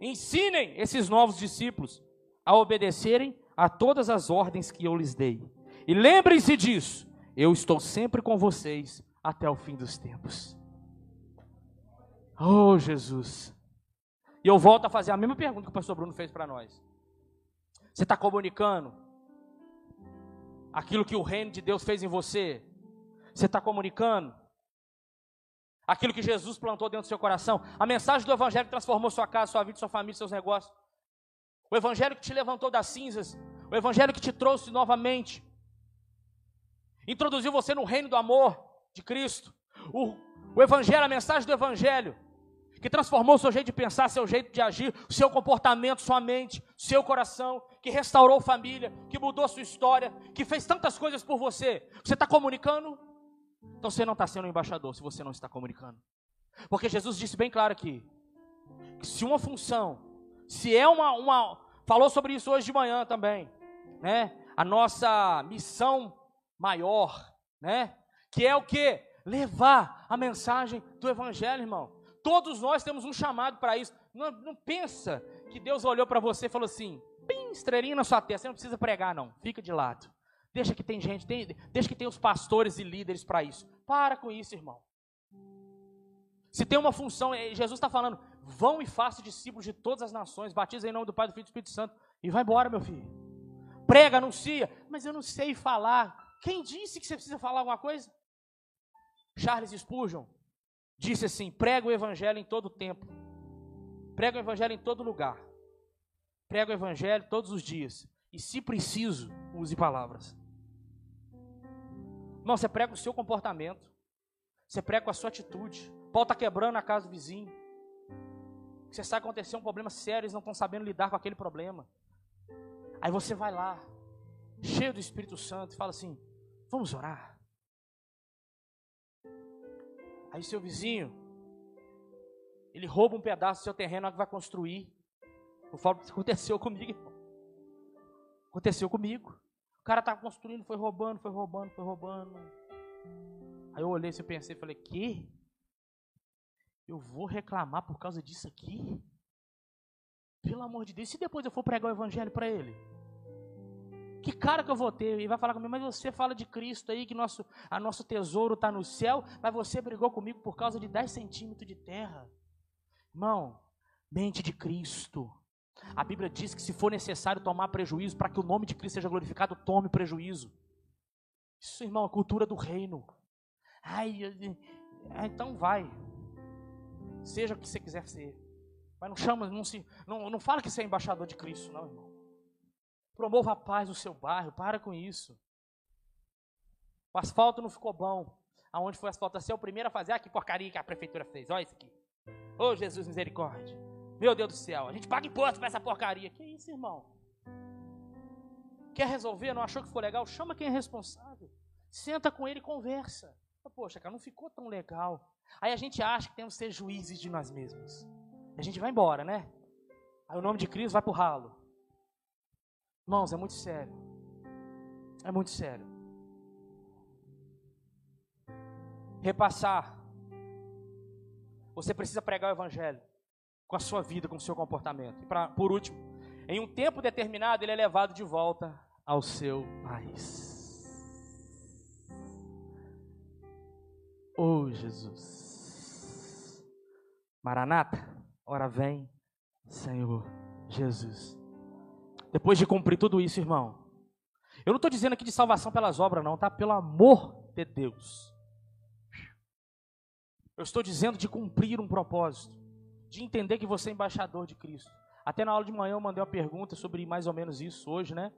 Ensinem esses novos discípulos a obedecerem a todas as ordens que eu lhes dei. E lembrem-se disso, eu estou sempre com vocês até o fim dos tempos. Oh, Jesus. E eu volto a fazer a mesma pergunta que o pastor Bruno fez para nós. Você está comunicando aquilo que o reino de Deus fez em você? Você está comunicando aquilo que Jesus plantou dentro do seu coração? A mensagem do Evangelho transformou sua casa, sua vida, sua família, seus negócios. O Evangelho que te levantou das cinzas. O Evangelho que te trouxe novamente introduziu você no reino do amor de Cristo. O, o Evangelho, a mensagem do Evangelho, que transformou o seu jeito de pensar, seu jeito de agir, seu comportamento, sua mente, seu coração, que restaurou família, que mudou sua história, que fez tantas coisas por você. Você está comunicando? Então você não está sendo um embaixador se você não está comunicando. Porque Jesus disse bem claro aqui: que se uma função, se é uma, uma. Falou sobre isso hoje de manhã também, né? A nossa missão maior, né? Que é o que? Levar a mensagem do Evangelho, irmão. Todos nós temos um chamado para isso. Não, não, pensa que Deus olhou para você e falou assim: pim, estrelinha na sua testa, você não precisa pregar, não. Fica de lado. Deixa que tem gente, tem, deixa que tem os pastores e líderes para isso. Para com isso, irmão. Se tem uma função, é, Jesus está falando, vão e façam discípulos de todas as nações, batiza em nome do Pai, do Filho e do Espírito Santo, e vai embora, meu filho. Prega, anuncia, mas eu não sei falar. Quem disse que você precisa falar alguma coisa? Charles Spurgeon disse assim: prega o evangelho em todo tempo, prega o evangelho em todo lugar, prega o evangelho todos os dias, e se preciso, use palavras. Irmão, você prega o seu comportamento, você prega a sua atitude. Paulo está quebrando a casa do vizinho. Você sabe que aconteceu um problema sério, eles não estão sabendo lidar com aquele problema. Aí você vai lá, cheio do Espírito Santo, e fala assim: vamos orar. Aí seu vizinho, ele rouba um pedaço do seu terreno que vai construir. Eu falo que aconteceu comigo, irmão. Aconteceu comigo. O cara estava construindo, foi roubando, foi roubando, foi roubando. Aí eu olhei e pensei e falei, que? Eu vou reclamar por causa disso aqui? Pelo amor de Deus, se depois eu for pregar o evangelho para ele? Que cara que eu vou ter? E vai falar comigo, mas você fala de Cristo aí, que nosso, a nosso tesouro está no céu, mas você brigou comigo por causa de 10 centímetros de terra. Irmão, mente de Cristo. A Bíblia diz que se for necessário tomar prejuízo para que o nome de Cristo seja glorificado, tome prejuízo. Isso, irmão, é cultura do reino. Ai, então vai. Seja o que você quiser ser. Mas não chama, não, se, não, não fala que você é embaixador de Cristo, não, irmão. Promova a paz no seu bairro, para com isso. O asfalto não ficou bom. Aonde foi asfalto? Você é o primeiro a fazer. Ah, que porcaria que a prefeitura fez. Olha isso aqui. Ô oh, Jesus, misericórdia. Meu Deus do céu. A gente paga imposto para essa porcaria. Que isso, irmão? Quer resolver? Não achou que ficou legal? Chama quem é responsável. Senta com ele e conversa. Poxa, cara, não ficou tão legal. Aí a gente acha que temos que ser juízes de nós mesmos. A gente vai embora, né? Aí o nome de Cristo vai pro ralo. Irmãos, é muito sério. É muito sério. Repassar. Você precisa pregar o Evangelho com a sua vida, com o seu comportamento. E pra, por último, em um tempo determinado, ele é levado de volta ao seu país. Oh, Jesus. Maranata, ora vem, Senhor Jesus. Depois de cumprir tudo isso, irmão. Eu não estou dizendo aqui de salvação pelas obras, não, tá? Pelo amor de Deus. Eu estou dizendo de cumprir um propósito, de entender que você é embaixador de Cristo. Até na aula de manhã eu mandei uma pergunta sobre mais ou menos isso hoje, né?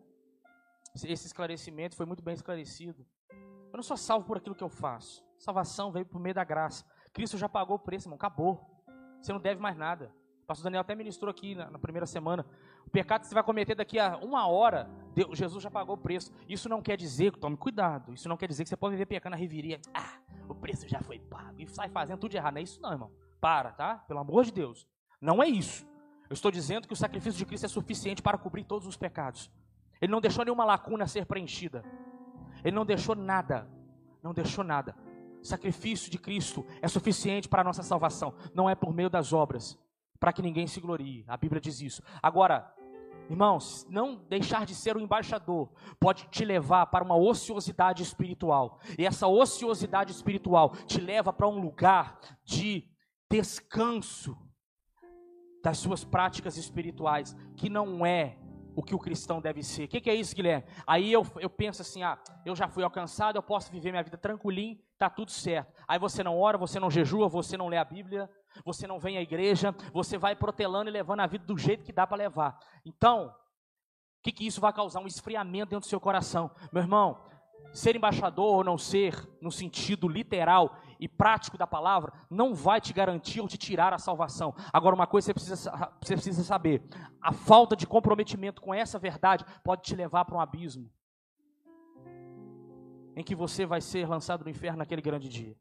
Esse esclarecimento foi muito bem esclarecido. Eu não sou salvo por aquilo que eu faço. Salvação veio por meio da graça. Cristo já pagou o preço, irmão. Acabou. Você não deve mais nada. O pastor Daniel até ministrou aqui na, na primeira semana. Pecado que você vai cometer daqui a uma hora, Deus, Jesus já pagou o preço. Isso não quer dizer, tome cuidado, isso não quer dizer que você pode viver pecando na reviria. Ah, o preço já foi pago. E sai fazendo tudo de errado. Não é isso não, irmão. Para, tá? Pelo amor de Deus. Não é isso. Eu estou dizendo que o sacrifício de Cristo é suficiente para cobrir todos os pecados. Ele não deixou nenhuma lacuna a ser preenchida. Ele não deixou nada. Não deixou nada. O sacrifício de Cristo é suficiente para a nossa salvação. Não é por meio das obras para que ninguém se glorie. A Bíblia diz isso. Agora, irmãos, não deixar de ser o embaixador pode te levar para uma ociosidade espiritual. E essa ociosidade espiritual te leva para um lugar de descanso das suas práticas espirituais, que não é o que o cristão deve ser. O que, que, é isso, Guilherme? Aí eu, eu penso assim: ah, eu já fui alcançado, eu posso viver minha vida tranquilinho, tá tudo certo. Aí você não ora, você não jejua, você não lê a Bíblia, você não vem à igreja, você vai protelando e levando a vida do jeito que dá para levar. Então, o que, que isso vai causar? Um esfriamento dentro do seu coração. Meu irmão, ser embaixador ou não ser, no sentido literal e prático da palavra, não vai te garantir ou te tirar a salvação. Agora, uma coisa você precisa, você precisa saber: a falta de comprometimento com essa verdade pode te levar para um abismo em que você vai ser lançado no inferno naquele grande dia.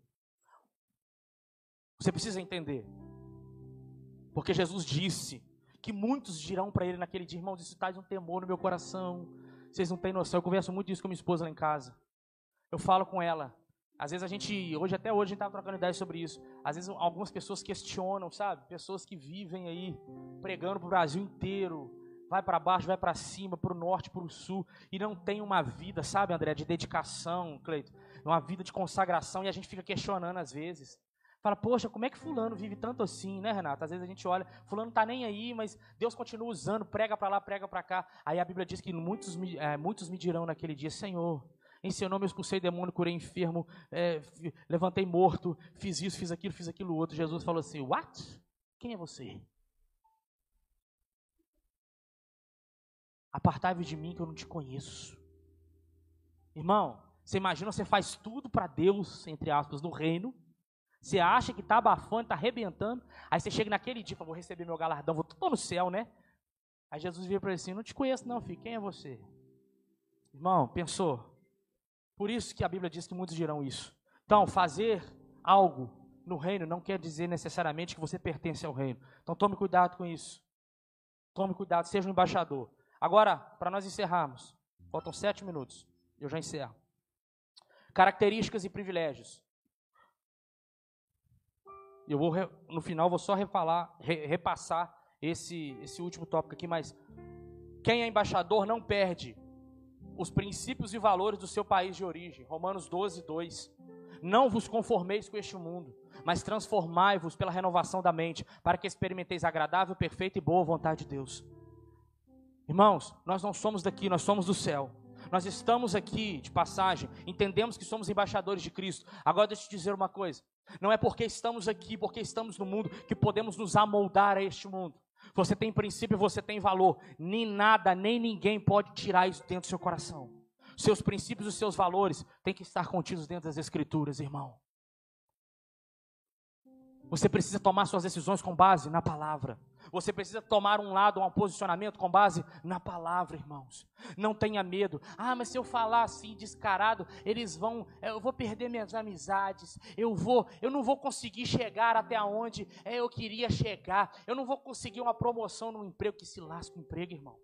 Você precisa entender. Porque Jesus disse que muitos dirão para ele naquele dia, irmãos, isso traz um temor no meu coração. Vocês não têm noção. Eu converso muito isso com minha esposa lá em casa. Eu falo com ela, Às vezes a gente, hoje até hoje a gente estava trocando ideias sobre isso. Às vezes algumas pessoas questionam, sabe? Pessoas que vivem aí pregando para o Brasil inteiro, vai para baixo, vai para cima, para o norte, para o sul, e não tem uma vida, sabe, André, de dedicação, Cleito, uma vida de consagração, e a gente fica questionando às vezes. Fala, poxa, como é que fulano vive tanto assim, né, Renato? Às vezes a gente olha, fulano tá nem aí, mas Deus continua usando, prega para lá, prega para cá. Aí a Bíblia diz que muitos, é, muitos me dirão naquele dia, Senhor, em seu nome eu expulsei demônio, curei enfermo, é, levantei morto, fiz isso, fiz aquilo, fiz aquilo outro. Jesus falou assim: What? Quem é você? Apartai-vos de mim que eu não te conheço. Irmão, você imagina, você faz tudo para Deus, entre aspas, no reino. Você acha que está abafando, está arrebentando. Aí você chega naquele dia, fala, vou receber meu galardão, vou estou no céu, né? Aí Jesus vira para ele assim: Não te conheço, não, filho. Quem é você? Irmão, pensou? Por isso que a Bíblia diz que muitos dirão isso. Então, fazer algo no reino não quer dizer necessariamente que você pertence ao reino. Então, tome cuidado com isso. Tome cuidado, seja um embaixador. Agora, para nós encerrarmos, faltam sete minutos. Eu já encerro. Características e privilégios. Eu vou, no final, vou só refalar, re, repassar esse, esse último tópico aqui, mas quem é embaixador não perde os princípios e valores do seu país de origem. Romanos 12, 2. Não vos conformeis com este mundo, mas transformai-vos pela renovação da mente, para que experimenteis agradável, perfeita e boa vontade de Deus. Irmãos, nós não somos daqui, nós somos do céu. Nós estamos aqui de passagem, entendemos que somos embaixadores de Cristo. Agora deixa eu te dizer uma coisa: não é porque estamos aqui, porque estamos no mundo, que podemos nos amoldar a este mundo. Você tem princípio, você tem valor. Nem nada, nem ninguém pode tirar isso dentro do seu coração. Seus princípios e seus valores têm que estar contidos dentro das Escrituras, irmão. Você precisa tomar suas decisões com base na palavra. Você precisa tomar um lado, um posicionamento com base na palavra, irmãos. Não tenha medo. Ah, mas se eu falar assim descarado, eles vão, eu vou perder minhas amizades. Eu vou, eu não vou conseguir chegar até onde é, eu queria chegar. Eu não vou conseguir uma promoção no emprego que se lasca o emprego, irmão.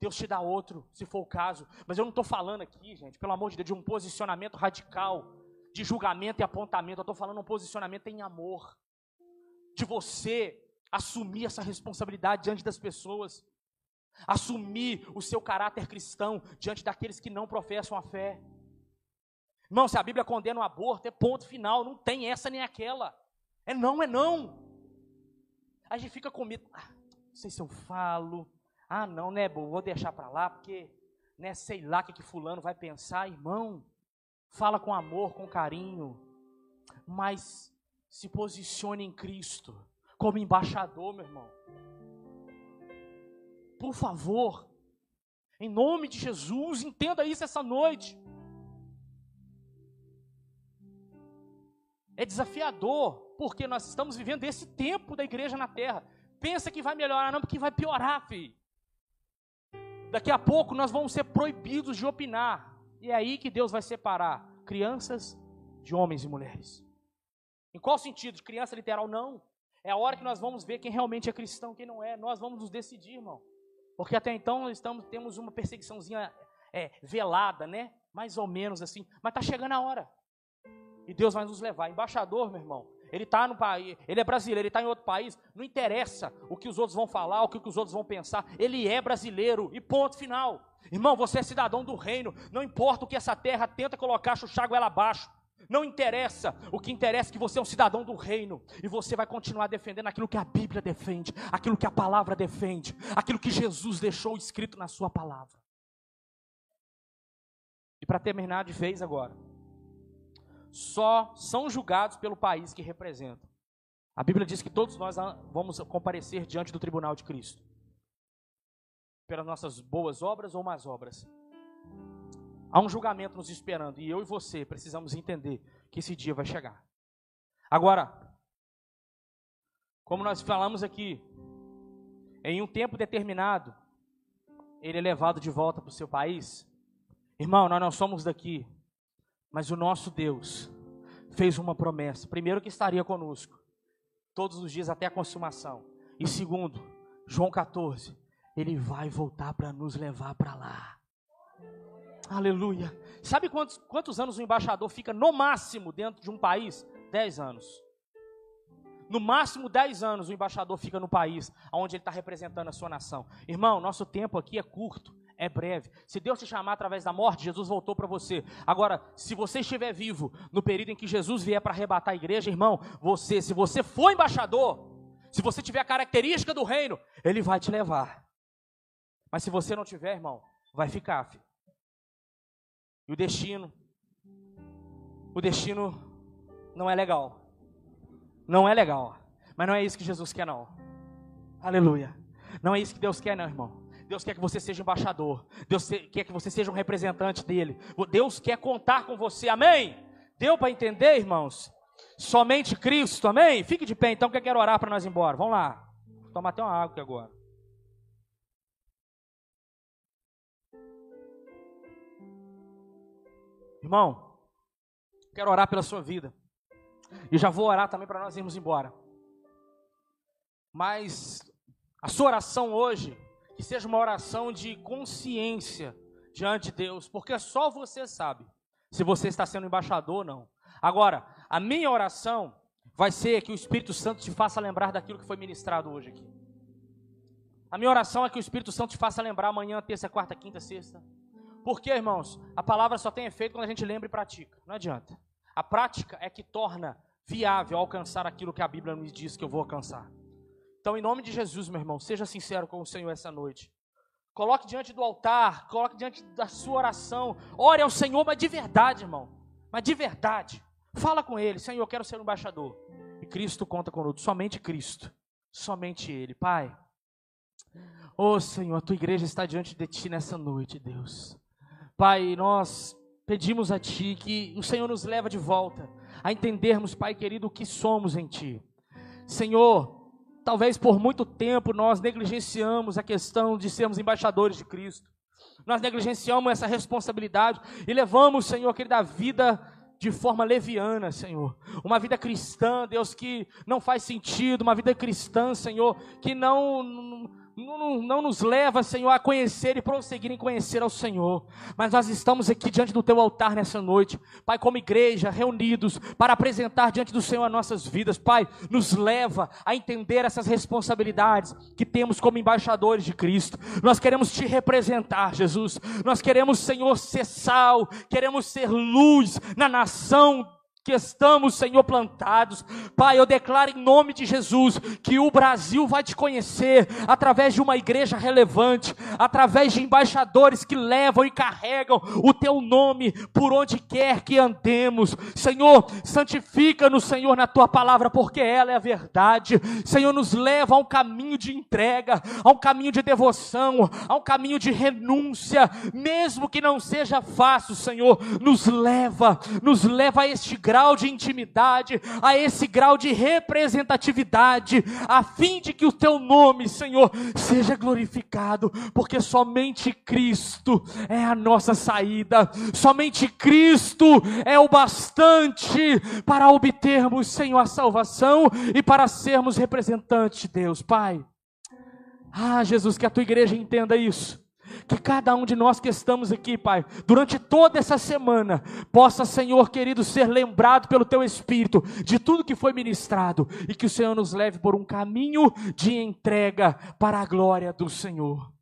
Deus te dá outro, se for o caso. Mas eu não estou falando aqui, gente, pelo amor de Deus, de um posicionamento radical, de julgamento e apontamento. Eu estou falando um posicionamento em amor de você assumir essa responsabilidade diante das pessoas, assumir o seu caráter cristão diante daqueles que não professam a fé. Irmão, se a Bíblia condena o aborto, é ponto final, não tem essa nem aquela. É não, é não. A gente fica com medo. Ah, não sei se eu falo. Ah, não, né, vou deixar para lá, porque, né, sei lá o que, que fulano vai pensar. Irmão, fala com amor, com carinho. Mas se posicione em Cristo como embaixador, meu irmão. Por favor, em nome de Jesus, entenda isso essa noite. É desafiador, porque nós estamos vivendo esse tempo da igreja na terra. Pensa que vai melhorar, não, porque vai piorar, filho. Daqui a pouco nós vamos ser proibidos de opinar. E é aí que Deus vai separar crianças de homens e mulheres. Em qual sentido? De criança literal? Não. É a hora que nós vamos ver quem realmente é cristão, quem não é. Nós vamos nos decidir, irmão. Porque até então estamos, temos uma perseguiçãozinha é, velada, né? Mais ou menos assim. Mas está chegando a hora. E Deus vai nos levar. Embaixador, meu irmão, ele está no país, ele é brasileiro, ele está em outro país. Não interessa o que os outros vão falar, o que os outros vão pensar. Ele é brasileiro. E ponto final. Irmão, você é cidadão do reino. Não importa o que essa terra tenta colocar, chuchar ela abaixo. Não interessa, o que interessa é que você é um cidadão do reino e você vai continuar defendendo aquilo que a Bíblia defende, aquilo que a palavra defende, aquilo que Jesus deixou escrito na sua palavra. E para terminar de vez agora, só são julgados pelo país que representam. A Bíblia diz que todos nós vamos comparecer diante do tribunal de Cristo, pelas nossas boas obras ou más obras. Há um julgamento nos esperando e eu e você precisamos entender que esse dia vai chegar. Agora, como nós falamos aqui, em um tempo determinado, ele é levado de volta para o seu país. Irmão, nós não somos daqui, mas o nosso Deus fez uma promessa. Primeiro, que estaria conosco todos os dias até a consumação. E segundo, João 14, ele vai voltar para nos levar para lá. Aleluia. Sabe quantos, quantos anos o embaixador fica no máximo dentro de um país? Dez anos. No máximo dez anos o embaixador fica no país onde ele está representando a sua nação. Irmão, nosso tempo aqui é curto, é breve. Se Deus te chamar através da morte, Jesus voltou para você. Agora, se você estiver vivo no período em que Jesus vier para arrebatar a igreja, irmão, você, se você for embaixador, se você tiver a característica do reino, ele vai te levar. Mas se você não tiver, irmão, vai ficar. Filho. E o destino, o destino não é legal. Não é legal. Mas não é isso que Jesus quer, não. Aleluia. Não é isso que Deus quer, não, irmão. Deus quer que você seja embaixador. Deus quer que você seja um representante dele. Deus quer contar com você. Amém? Deu para entender, irmãos? Somente Cristo. Amém? Fique de pé então que eu quero orar para nós ir embora. Vamos lá. Vou tomar até uma água aqui agora. Irmão, quero orar pela sua vida. E já vou orar também para nós irmos embora. Mas a sua oração hoje, que seja uma oração de consciência diante de Deus, porque só você sabe se você está sendo embaixador ou não. Agora, a minha oração vai ser que o Espírito Santo te faça lembrar daquilo que foi ministrado hoje aqui. A minha oração é que o Espírito Santo te faça lembrar amanhã, terça, quarta, quinta, sexta. Porque, irmãos, a palavra só tem efeito quando a gente lembra e pratica. Não adianta. A prática é que torna viável alcançar aquilo que a Bíblia nos diz que eu vou alcançar. Então, em nome de Jesus, meu irmão, seja sincero com o Senhor essa noite. Coloque diante do altar, coloque diante da sua oração. Ore ao Senhor, mas de verdade, irmão. Mas de verdade. Fala com Ele, Senhor, eu quero ser um embaixador. E Cristo conta conosco, somente Cristo. Somente Ele. Pai, oh Senhor, a tua igreja está diante de Ti nessa noite, Deus. Pai, nós pedimos a Ti que o Senhor nos leva de volta a entendermos, Pai querido, o que somos em Ti. Senhor, talvez por muito tempo nós negligenciamos a questão de sermos embaixadores de Cristo. Nós negligenciamos essa responsabilidade e levamos, Senhor, querida, a vida de forma leviana, Senhor. Uma vida cristã, Deus, que não faz sentido, uma vida cristã, Senhor, que não não, não, nos leva, Senhor, a conhecer e prosseguir em conhecer ao Senhor. Mas nós estamos aqui diante do Teu altar nessa noite, Pai, como igreja, reunidos para apresentar diante do Senhor as nossas vidas. Pai, nos leva a entender essas responsabilidades que temos como embaixadores de Cristo. Nós queremos Te representar, Jesus. Nós queremos, Senhor, ser sal, queremos ser luz na nação que estamos, Senhor, plantados. Pai, eu declaro em nome de Jesus que o Brasil vai te conhecer através de uma igreja relevante, através de embaixadores que levam e carregam o teu nome por onde quer que andemos. Senhor, santifica-nos, Senhor, na tua palavra, porque ela é a verdade. Senhor, nos leva a um caminho de entrega, a um caminho de devoção, a um caminho de renúncia, mesmo que não seja fácil, Senhor, nos leva, nos leva a este grau grau de intimidade, a esse grau de representatividade, a fim de que o teu nome, Senhor, seja glorificado, porque somente Cristo é a nossa saída, somente Cristo é o bastante para obtermos, Senhor, a salvação e para sermos representantes de Deus, Pai. Ah, Jesus, que a tua igreja entenda isso que cada um de nós que estamos aqui, Pai, durante toda essa semana, possa, Senhor querido, ser lembrado pelo Teu Espírito de tudo que foi ministrado e que o Senhor nos leve por um caminho de entrega para a glória do Senhor.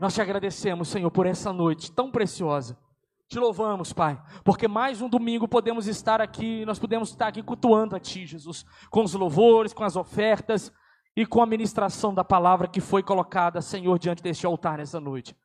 Nós te agradecemos, Senhor, por essa noite tão preciosa. Te louvamos, Pai, porque mais um domingo podemos estar aqui, nós podemos estar aqui cultuando a Ti, Jesus, com os louvores, com as ofertas e com a ministração da palavra que foi colocada, Senhor, diante deste altar nessa noite.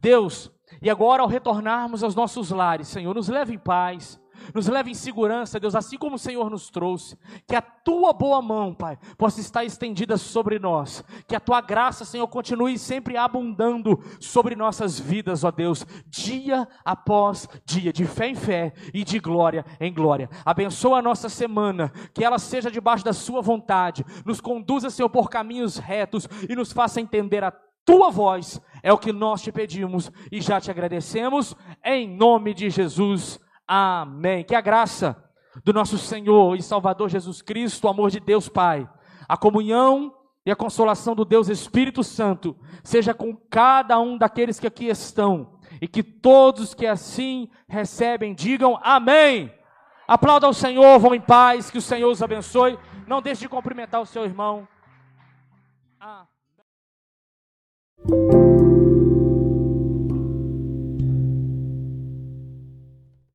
Deus, e agora ao retornarmos aos nossos lares, Senhor, nos leve em paz, nos leve em segurança, Deus, assim como o Senhor nos trouxe. Que a tua boa mão, Pai, possa estar estendida sobre nós. Que a tua graça, Senhor, continue sempre abundando sobre nossas vidas, ó Deus, dia após dia, de fé em fé e de glória em glória. Abençoa a nossa semana, que ela seja debaixo da Sua vontade. Nos conduza, Senhor, por caminhos retos e nos faça entender a tua voz. É o que nós te pedimos e já te agradecemos, em nome de Jesus. Amém. Que a graça do nosso Senhor e Salvador Jesus Cristo, o amor de Deus Pai, a comunhão e a consolação do Deus Espírito Santo seja com cada um daqueles que aqui estão e que todos que assim recebem digam amém. Aplauda o Senhor, vão em paz, que o Senhor os abençoe. Não deixe de cumprimentar o seu irmão. Ah.